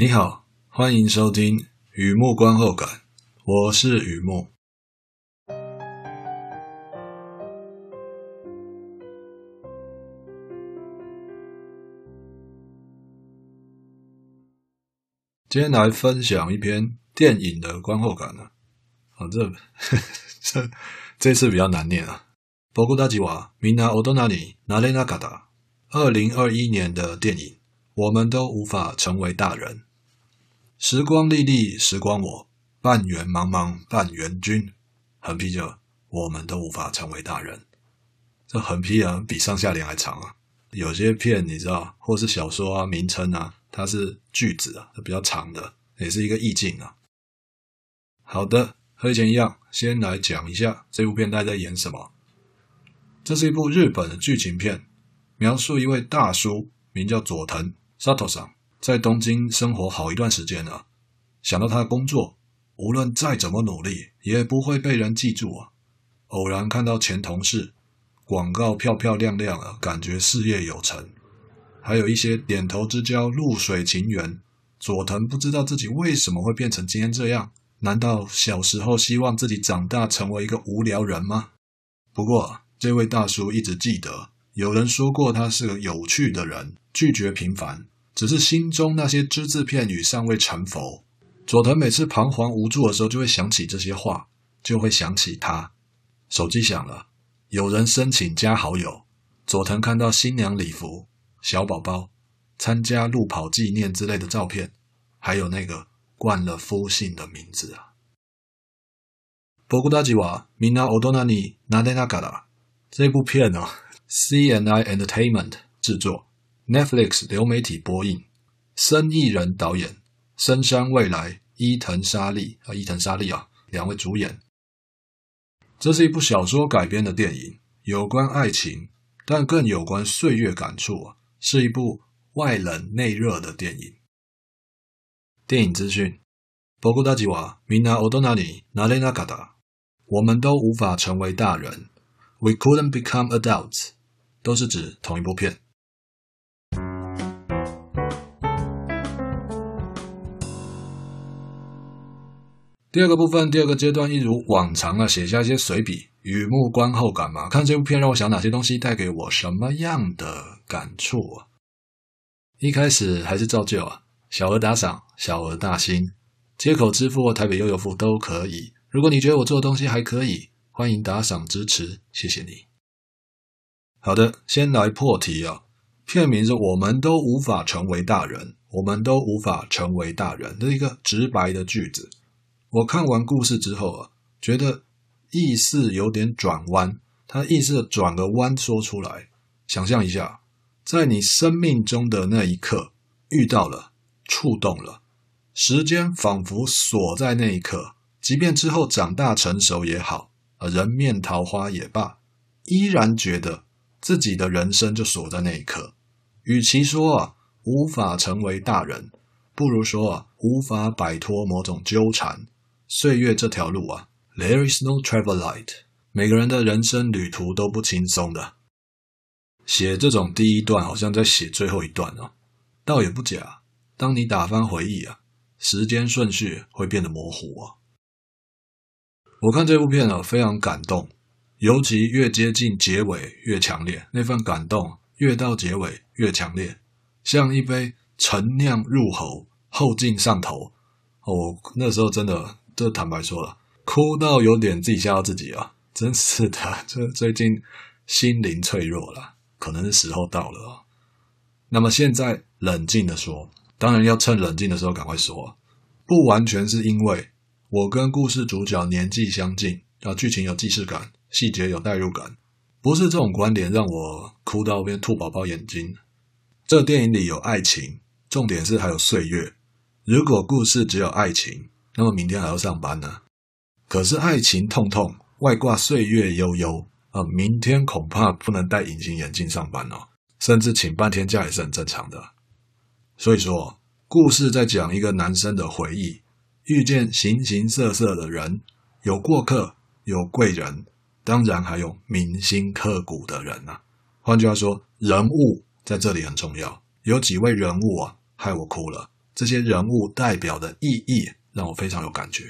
你好，欢迎收听雨木观后感，我是雨木。今天来分享一篇电影的观后感呢。啊，这这这次比较难念啊。仆たちはみんな大人になれなかった。二零二一年的电影。 我们都无法成为大人。时光历历，时光我，半圆茫茫，半圆君。横批就，我们都无法成为大人。这横批啊，比上下联还长啊。有些片你知道，或是小说啊，名称啊，它是句子啊，比较长的，也是一个意境啊。好的，和以前一样，先来讲一下这部片大家在演什么。这是一部日本的剧情片，描述一位大叔，名叫佐藤。佐藤さん在东京生活好一段时间了，想到他的工作，无论再怎么努力，也不会被人记住啊。偶然看到前同事广告漂漂亮亮啊，感觉事业有成，还有一些点头之交、露水情缘。佐藤不知道自己为什么会变成今天这样，难道小时候希望自己长大成为一个无聊人吗？不过这位大叔一直记得，有人说过他是个有趣的人，拒绝平凡。只是心中那些只字片语尚未成佛。佐藤每次彷徨无助的时候，就会想起这些话，就会想起他。手机响了，有人申请加好友。佐藤看到新娘礼服、小宝宝、参加路跑纪念之类的照片，还有那个冠了夫姓的名字啊。仆たちはみんな大人になれなかった。这部片呢、哦、，CNI Entertainment 制作。 Netflix 流媒体播映，生意人导演，深山未来，伊藤沙莉啊，伊藤沙莉啊，两位主演。这是一部小说改编的电影，有关爱情，但更有关岁月感触啊，是一部外冷内热的电影。电影资讯：仆たちはみんな大人になれなかった。我们都无法成为大人。We couldn't become adults，都是指同一部片。 第二个部分，第二个阶段，一如往常啊，写下一些随笔，雨木观后感嘛。看这部片让我想哪些东西，带给我什么样的感触啊？一开始还是照旧啊，小额打赏，小额大心，街口支付或台北悠游付都可以。如果你觉得我做的东西还可以，欢迎打赏支持，谢谢你。好的，先来破题啊。片名是我们都无法成为大人，我们都无法成为大人，这是一个直白的句子。我看完故事之后啊，觉得意思有点转弯。他意思转个弯说出来，想象一下，在你生命中的那一刻遇到了，触动了，时间仿佛锁在那一刻，即便之后长大成熟也好，人面桃花也罢，依然觉得自己的人生就锁在那一刻。与其说啊，无法成为大人，不如说啊，无法摆脱某种纠缠。岁月这条路啊，There is no travel light。每个人的人生旅途都不轻松的。写这种第一段，好像在写最后一段哦。倒也不假，当你打翻回忆啊，时间顺序会变得模糊啊。我看这部片啊，非常感动，尤其越接近结尾越强烈，那份感动越到结尾越强烈，像一杯陈酿入喉，后劲上头。哦，那时候真的。这坦白说了，哭到有点自己吓到自己啊！真是的，这最近心灵脆弱了，可能是时候到了啊。那么现在冷静的说，当然要趁冷静的时候赶快说，不完全是因为我跟故事主角年纪相近，啊，剧情有既视感，细节有代入感，不是这种观点让我哭到边吐宝宝眼睛。这电影里有爱情，重点是还有岁月。如果故事只有爱情，那么明天还要上班呢，可是爱情痛痛，外挂岁月悠悠啊！明天恐怕不能戴隐形眼镜上班哦，甚至请半天假也是很正常的。所以说，故事在讲一个男生的回忆，遇见形形色色的人，有过客，有贵人，当然还有铭心刻骨的人啊。换句话说，人物在这里很重要。有几位人物啊，害我哭了，这些人物代表的意义让我非常有感觉。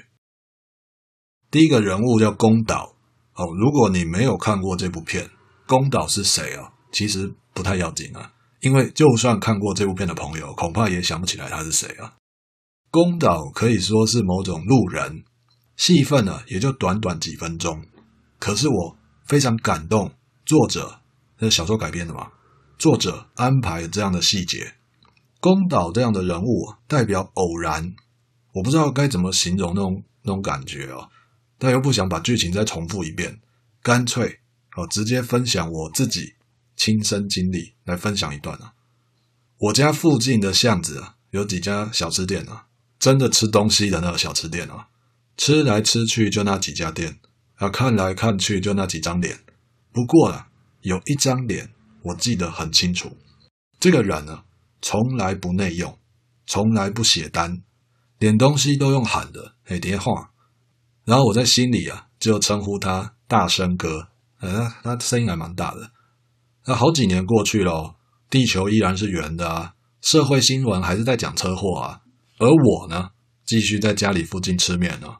第一个人物叫宫岛哦，如果你没有看过这部片，宫岛是谁啊？其实不太要紧啊，因为就算看过这部片的朋友，恐怕也想不起来他是谁啊。宫岛可以说是某种路人，戏份呢也就短短几分钟，可是我非常感动，作者这是小说改编的嘛，作者安排这样的细节。宫岛这样的人物代表偶然，我不知道该怎么形容那种那种感觉哦，但又不想把剧情再重复一遍，干脆哦直接分享我自己亲身经历来分享一段啊。我家附近的巷子啊，有几家小吃店啊，真的吃东西的那个小吃店啊，吃来吃去就那几家店啊，看来看去就那几张脸。不过啊，有一张脸我记得很清楚，这个人呢。从来不内用，从来不写单，点东西都用喊的，嘿，叠话。然后我在心里啊，就称呼他大声哥，嗯，他声音还蛮大的。那好几年过去了，地球依然是圆的啊，社会新闻还是在讲车祸啊，而我呢，继续在家里附近吃面呢。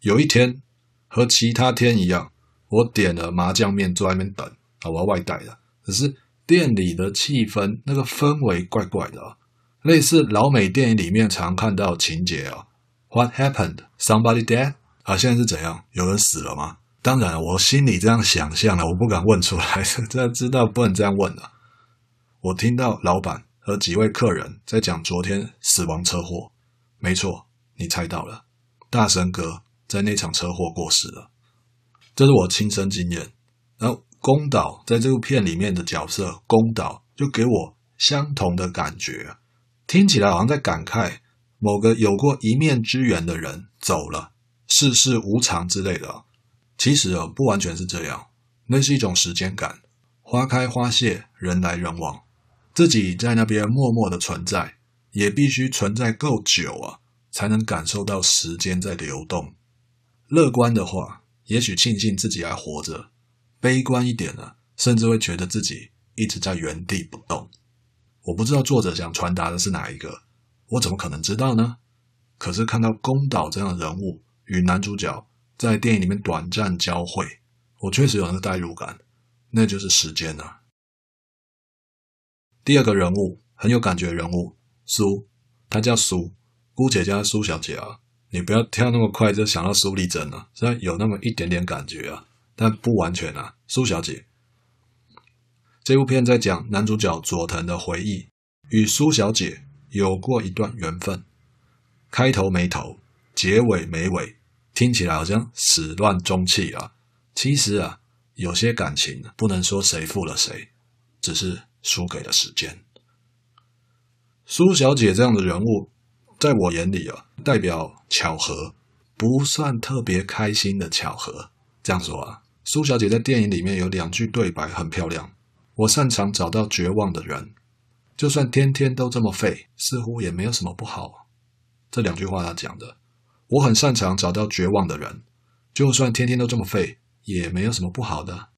有一天，和其他天一样，我点了麻酱面，坐在那边等啊，我要外带的，可是。店里的气氛，那个氛围怪怪的啊，类似老美电影里面常看到情节啊。What happened? Somebody dead? 啊，现在是怎样？有人死了吗？当然，我心里这样想象了，我不敢问出来，这知道不能这样问了。我听到老板和几位客人在讲昨天死亡车祸，没错，你猜到了，大声哥在那场车祸过世了，这是我亲身经验，然后。宫岛在这部片里面的角色，宫岛就给我相同的感觉，听起来好像在感慨某个有过一面之缘的人走了，世事无常之类的。其实啊，不完全是这样，那是一种时间感，花开花谢，人来人往，自己在那边默默的存在，也必须存在够久啊，才能感受到时间在流动。乐观的话，也许庆幸自己还活着。悲观一点呢，甚至会觉得自己一直在原地不动。我不知道作者想传达的是哪一个，我怎么可能知道呢？可是看到宫岛这样的人物与男主角在电影里面短暂交汇，我确实有那代入感，那就是时间啊。第二个人物很有感觉的人物苏，她叫苏，姑且叫她苏小姐啊。你不要跳那么快就想到苏丽珍啊，虽然有那么一点点感觉啊。但不完全啊，苏小姐。这部片在讲男主角佐藤的回忆，与苏小姐有过一段缘分，开头没头，结尾没尾，听起来好像始乱终弃啊。其实啊，有些感情不能说谁负了谁，只是输给了时间。苏小姐这样的人物，在我眼里啊，代表巧合，不算特别开心的巧合。这样说啊。苏小姐在电影里面有两句对白很漂亮。我擅长找到绝望的人，就算天天都这么废，似乎也没有什么不好。这两句话他讲的。我很擅长找到绝望的人，就算天天都这么废，也没有什么不好的。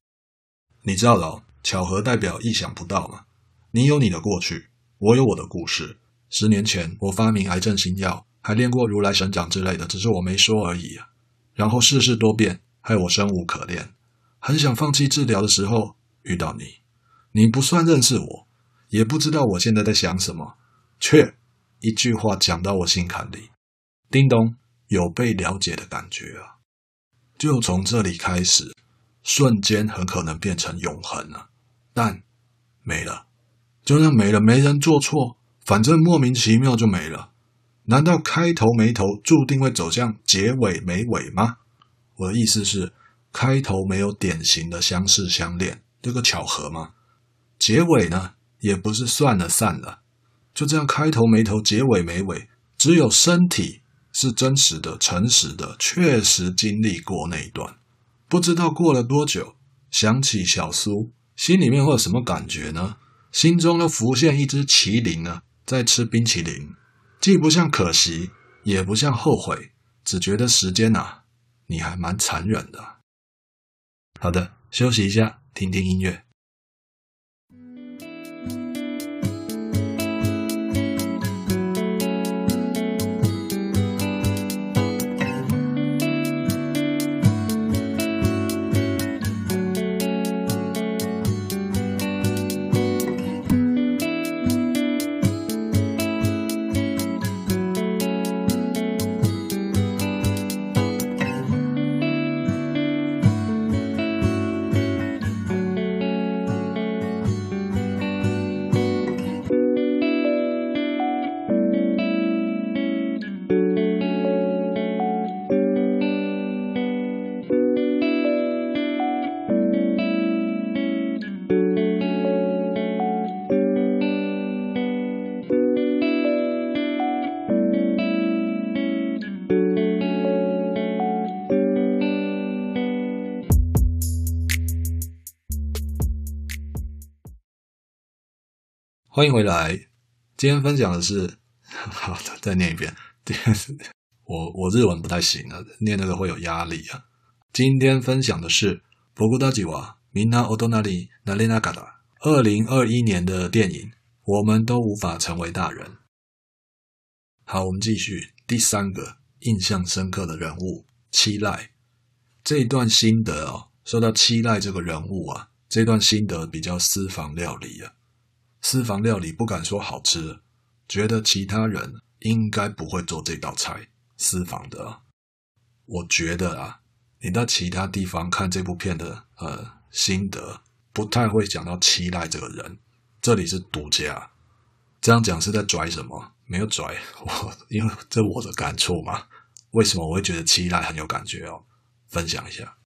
你知道的哦，巧合代表意想不到嘛。你有你的过去，我有我的故事。十年前我发明癌症新药，还练过如来神掌之类的，只是我没说而已。然后世事多变，害我生无可恋。很想放弃治疗的时候遇到你，你不算认识我，也不知道我现在在想什么，却一句话讲到我心坎里，叮咚，有被了解的感觉啊！就从这里开始，瞬间很可能变成永恒了，但没了，就像没了，没人做错，反正莫名其妙就没了。难道开头没头，注定会走向结尾没尾吗？我的意思是。开头没有典型的相识相恋，这个巧合吗？结尾呢，也不是算了散了，就这样开头没头，结尾没尾，只有身体是真实的、诚实的，确实经历过那一段。不知道过了多久，想起小苏，心里面会有什么感觉呢？心中又浮现一只麒麟呢，在吃冰淇淋，既不像可惜，也不像后悔，只觉得时间啊，你还蛮残忍的。好的，休息一下，听听音乐。欢迎回来。今天分享的是，好的，再念一遍。我我日文不太行了，念那个会有压力啊。今天分享的是仆たちはみんな大人になれなかった。二零二一年的电影，我们都无法成为大人。好，我们继续第三个印象深刻的人物七濑。这一段心得哦，说到七濑这个人物啊，这段心得比较私房料理啊。 私房料理不敢说好吃，觉得其他人应该不会做这道菜。私房的，我觉得啊，你到其他地方看这部片的呃心得，不太会讲到期待这个人。这里是独家，这样讲是在拽什么？没有拽我，因为这我的感触嘛。为什么我会觉得期待很有感觉哦？分享一下。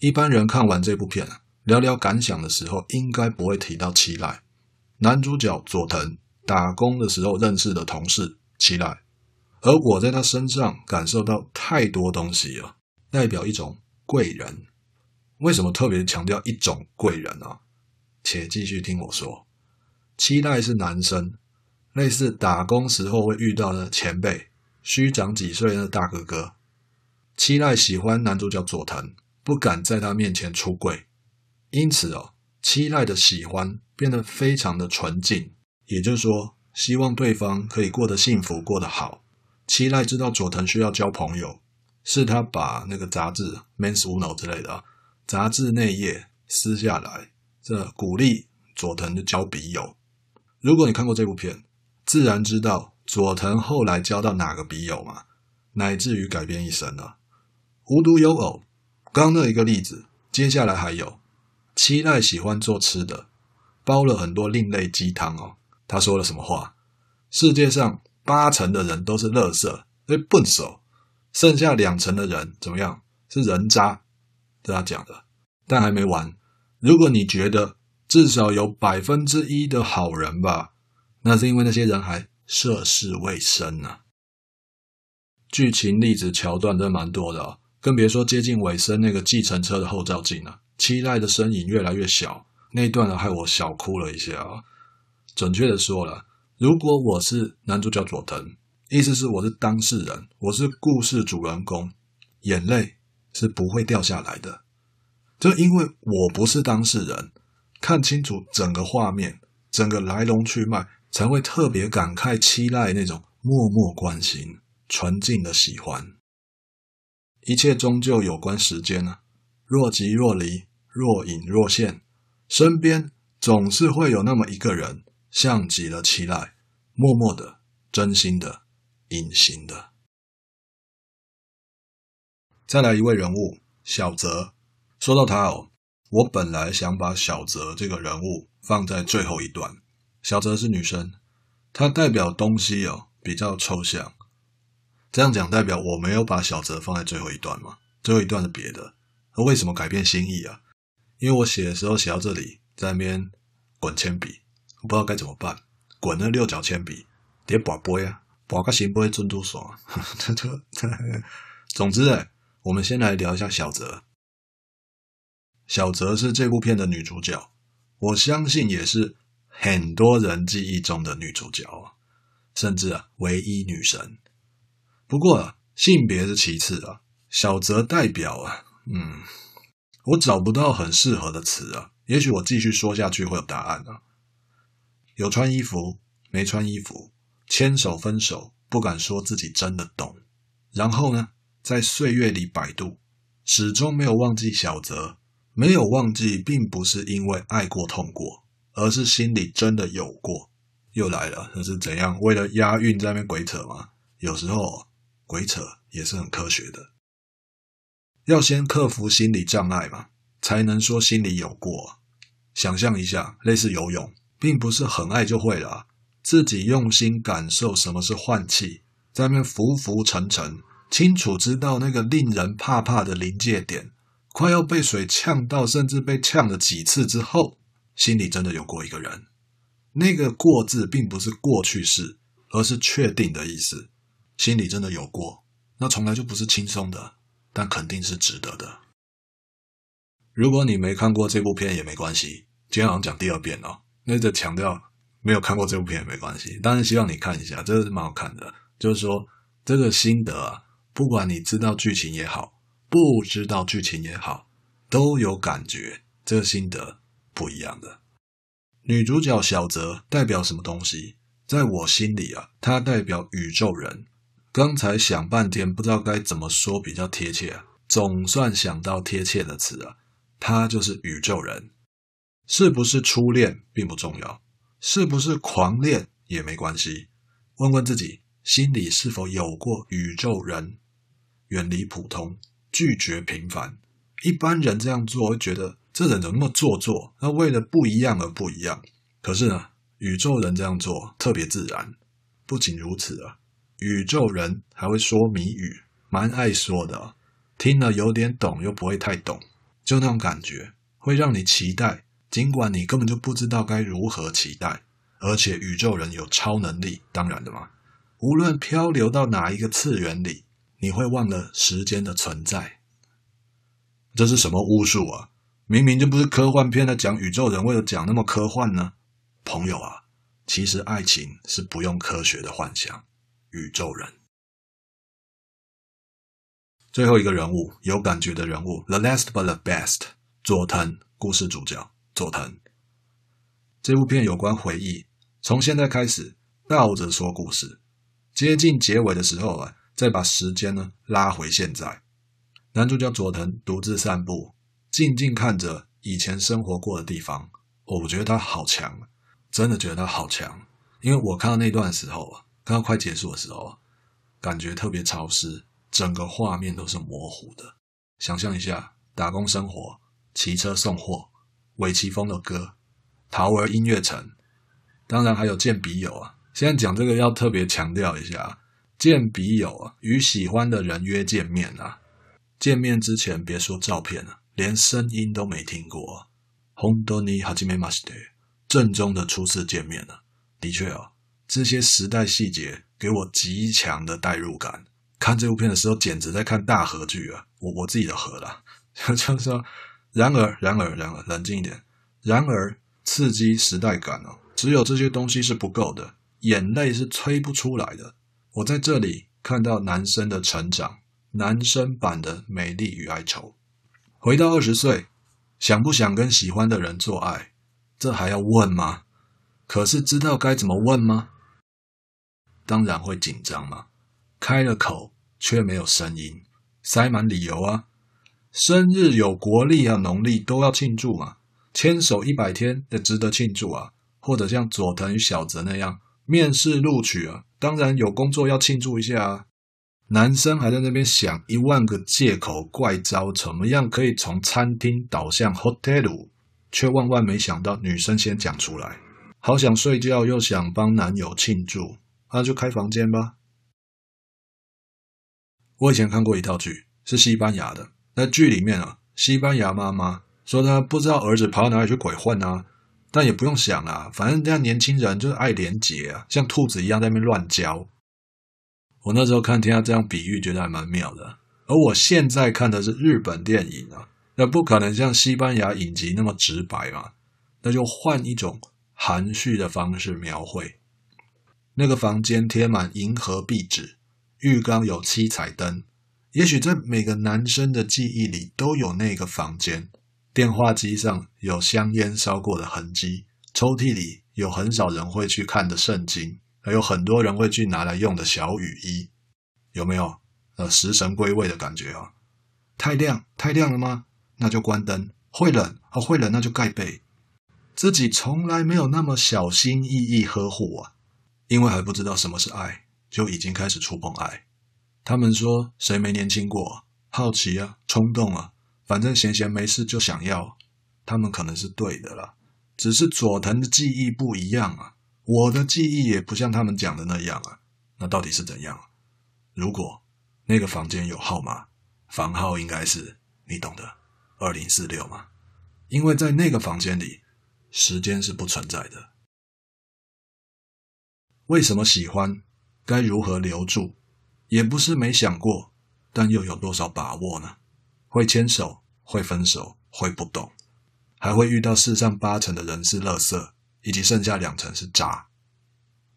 一般人看完这部片，聊聊感想的时候，应该不会提到七濑。男主角佐藤打工的时候认识的同事七濑，而我在他身上感受到太多东西了，代表一种贵人。为什么特别强调一种贵人呢？且继续听我说。七濑是男生，类似打工时候会遇到的前辈，虚长几岁的大哥哥。七濑喜欢男主角佐藤，不敢在他面前出柜，因此哦，七濑的喜欢变得非常的纯净，也就是说，希望对方可以过得幸福，过得好。七濑知道佐藤需要交朋友，是他把那个杂志《Men's Uno》之类的杂志内页撕下来，这鼓励佐藤的交笔友。如果你看过这部片，自然知道佐藤后来交到哪个笔友嘛，乃至于改变一生了。无独有偶，刚那一个例子，接下来还有七濑喜欢做吃的，煲了很多另类鸡汤哦。他说了什么话？世界上八成的人都是垃圾，哎，笨手，剩下两成的人怎么样？是人渣，这他讲的。但还没完，如果你觉得至少有百分之一的好人吧，那是因为那些人还涉世未深呢、啊。剧情例子桥段都蛮多的哦。更别说接近尾声那个计程车的后照镜了，期待的身影越来越小，那一段呢害我小哭了一下啊。准确的说了，如果我是男主角佐藤，意思是我是当事人，我是故事主人公，眼泪是不会掉下来的。就因为我不是当事人，看清楚整个画面，整个来龙去脉，才会特别感慨七濑那种默默关心、纯净的喜欢。一切终究有关时间啊！若即若离，若隐若现，身边总是会有那么一个人，像极了期待，默默的、真心的、隐形的。再来一位人物，小泽。说到他哦，我本来想把小泽这个人物放在最后一段。小泽是女生，她代表东西哦比较抽象。这样讲代表我没有把小泽放在最后一段吗？最后一段是别的。那为什么改变心意啊？因为我写的时候写到这里，在那边滚铅笔，我不知道该怎么办。滚那六角铅笔，叠把杯啊，把个行不会珍珠爽。总之哎，我们先来聊一下小泽。小泽是这部片的女主角，我相信也是很多人记忆中的女主角，甚至啊，唯一女神。不过啊，性别是其次啊，小泽代表啊，嗯，我找不到很适合的词啊。也许我继续说下去会有答案啊。有穿衣服，没穿衣服，牵手分手，不敢说自己真的懂。然后呢，在岁月里摆渡，始终没有忘记小泽，没有忘记，并不是因为爱过痛过，而是心里真的有过。又来了，那是怎样？为了押韵在那边鬼扯吗？有时候。鬼扯也是很科学的，要先克服心理障碍嘛，才能说心里有过。想象一下，类似游泳，并不是很爱就会了，自己用心感受什么是换气，在那边浮浮沉沉，清楚知道那个令人怕怕的临界点，快要被水呛到，甚至被呛了几次之后，心里真的有过一个人。那个“过”字并不是过去式，而是确定的意思。心里真的有过，那从来就不是轻松的，但肯定是值得的。如果你没看过这部片也没关系，今天好像讲第二遍了，那就强调没有看过这部片也没关系，当然希望你看一下，这个是蛮好看的。就是说这个心得啊，不管你知道剧情也好，不知道剧情也好，都有感觉。这个心得不一样的。女主角小泽代表什么东西？在我心里啊，她代表宇宙人。刚才想半天，不知道该怎么说比较贴切啊，总算想到贴切的词了。他就是宇宙人。是不是初恋并不重要，是不是狂恋也没关系。问问自己，心里是否有过宇宙人？远离普通，拒绝平凡。一般人这样做会觉得这人怎么那么做作？那为了不一样而不一样。可是呢，宇宙人这样做特别自然。不仅如此啊，宇宙人还会说谜语，蛮爱说的。听了有点懂，又不会太懂，就那种感觉会让你期待。尽管你根本就不知道该如何期待，而且宇宙人有超能力，当然的嘛。无论漂流到哪一个次元里，你会忘了时间的存在。这是什么巫术啊？明明就不是科幻片在讲宇宙人，为了讲那么科幻呢？朋友啊，其实爱情是不用科学的幻想。宇宙人，最后一个人物，有感觉的人物，The last but the best，佐藤，故事主角。佐藤，这部片有关回忆，从现在开始倒着说故事，接近结尾的时候啊，再把时间呢拉回现在。男主角佐藤独自散步，静静看着以前生活过的地方。哦，我觉得他好强，真的觉得他好强。因为我看到那段时候啊，看到快结束的时候啊，感觉特别潮湿，整个画面都是模糊的。想象一下，打工生活，骑车送货。尾崎丰的歌，桃儿音乐城，当然还有见笔友啊。现在讲这个要特别强调一下，见笔友啊，与喜欢的人约见面啊。见面之前别说照片了，连声音都没听过。本当に初めまして，正宗的初次见面了。的确哦， 这些时代细节给我极强的代入感。看这部片的时候，简直在看大合剧啊！我我自己的合啦，就是说。然而，然而，然而，冷静一点。然而，刺激时代感哦，只有这些东西是不够的，眼泪是催不出来的。我在这里看到男生的成长，男生版的美丽与哀愁。回到二十岁，想不想跟喜欢的人做爱？这还要问吗？可是知道该怎么问吗？当然会紧张嘛，开了口却没有声音，塞满理由啊。生日有国历啊，农历都要庆祝嘛。牵手一百天也值得庆祝啊。或者像佐藤与小泽那样面试录取啊，当然有工作要庆祝一下啊。男生还在那边想一万个借口怪招，怎么样可以从餐厅导向 hotel，却万万没想到女生先讲出来。好想睡觉，又想帮男友庆祝，那就开房间吧。我以前看过一套剧，是西班牙的。那剧里面啊，西班牙妈妈说她不知道儿子跑到哪里去鬼混啊，但也不用想啊，反正这样年轻人就是爱廉洁啊，像兔子一样在那边乱交。我那时候看听他这样比喻，觉得还蛮妙的。而我现在看的是日本电影啊，那不可能像西班牙影集那么直白嘛，那就换一种含蓄的方式描绘。那个房间贴满银河壁纸，浴缸有七彩灯。也许在每个男生的记忆里都有那个房间，电话机上有香烟烧过的痕迹，抽屉里有很少人会去看的圣经，还有很多人会去拿来用的小雨衣，有没有？呃，食神归位的感觉啊？太亮，太亮了吗？那就关灯。会冷，哦，会冷，那就盖被。自己从来没有那么小心翼翼呵护啊，因为还不知道什么是爱，就已经开始触碰爱。他们说：“谁没年轻过？好奇啊，冲动啊，反正闲闲没事就想要。”他们可能是对的啦，只是佐藤的记忆不一样啊，我的记忆也不像他们讲的那样啊。那到底是怎样？如果那个房间有号码，房号应该是你懂的，二零四六嘛。因为在那个房间里，时间是不存在的。为什么喜欢？该如何留住？也不是没想过，但又有多少把握呢？会牵手，会分手，会不懂，还会遇到世上八成的人是垃圾，以及剩下两成是渣。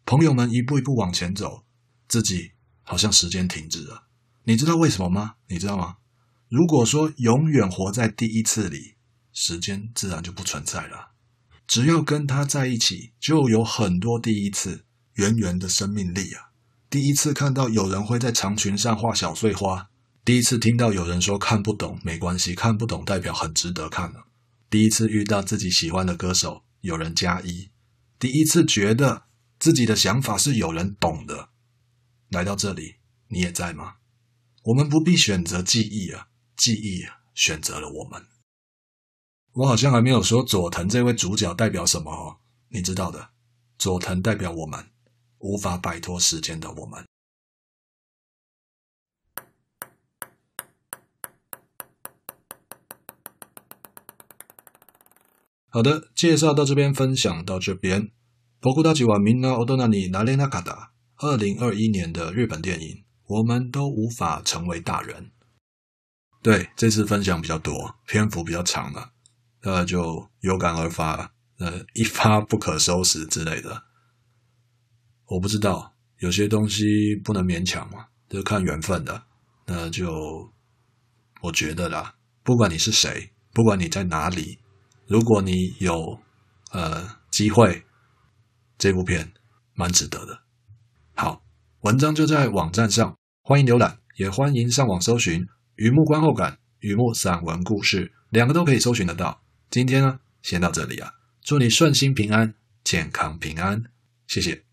朋友们一步一步往前走，自己好像时间停止了。你知道为什么吗？你知道吗？如果说永远活在第一次里，时间自然就不存在了。只要跟他在一起，就有很多第一次，圆圆的生命力啊！第一次看到有人会在长裙上画小碎花，第一次听到有人说看不懂没关系，看不懂代表很值得看呢。第一次遇到自己喜欢的歌手，有人加一，第一次觉得自己的想法是有人懂的。来到这里，你也在吗？我们不必选择记忆啊，记忆选择了我们。我好像还没有说佐藤这位主角代表什么哦，你知道的，佐藤代表我们。无法摆脱时间的我们。好的，介绍到这边，分享到这边。仆たちはみんな大人になれなかった。二零二一年的日本电影，我们都无法成为大人。对，这次分享比较多，篇幅比较长了，呃，就有感而发，呃，一发不可收拾之类的。 我不知道，有些东西不能勉强嘛，就看缘分的。那就我觉得啦，不管你是谁，不管你在哪里，如果你有呃机会，这部片蛮值得的。好，文章就在网站上，欢迎浏览，也欢迎上网搜寻《雨幕观后感》《雨幕散文故事》，两个都可以搜寻得到。今天呢，先到这里啊，祝你顺心平安，健康平安，谢谢。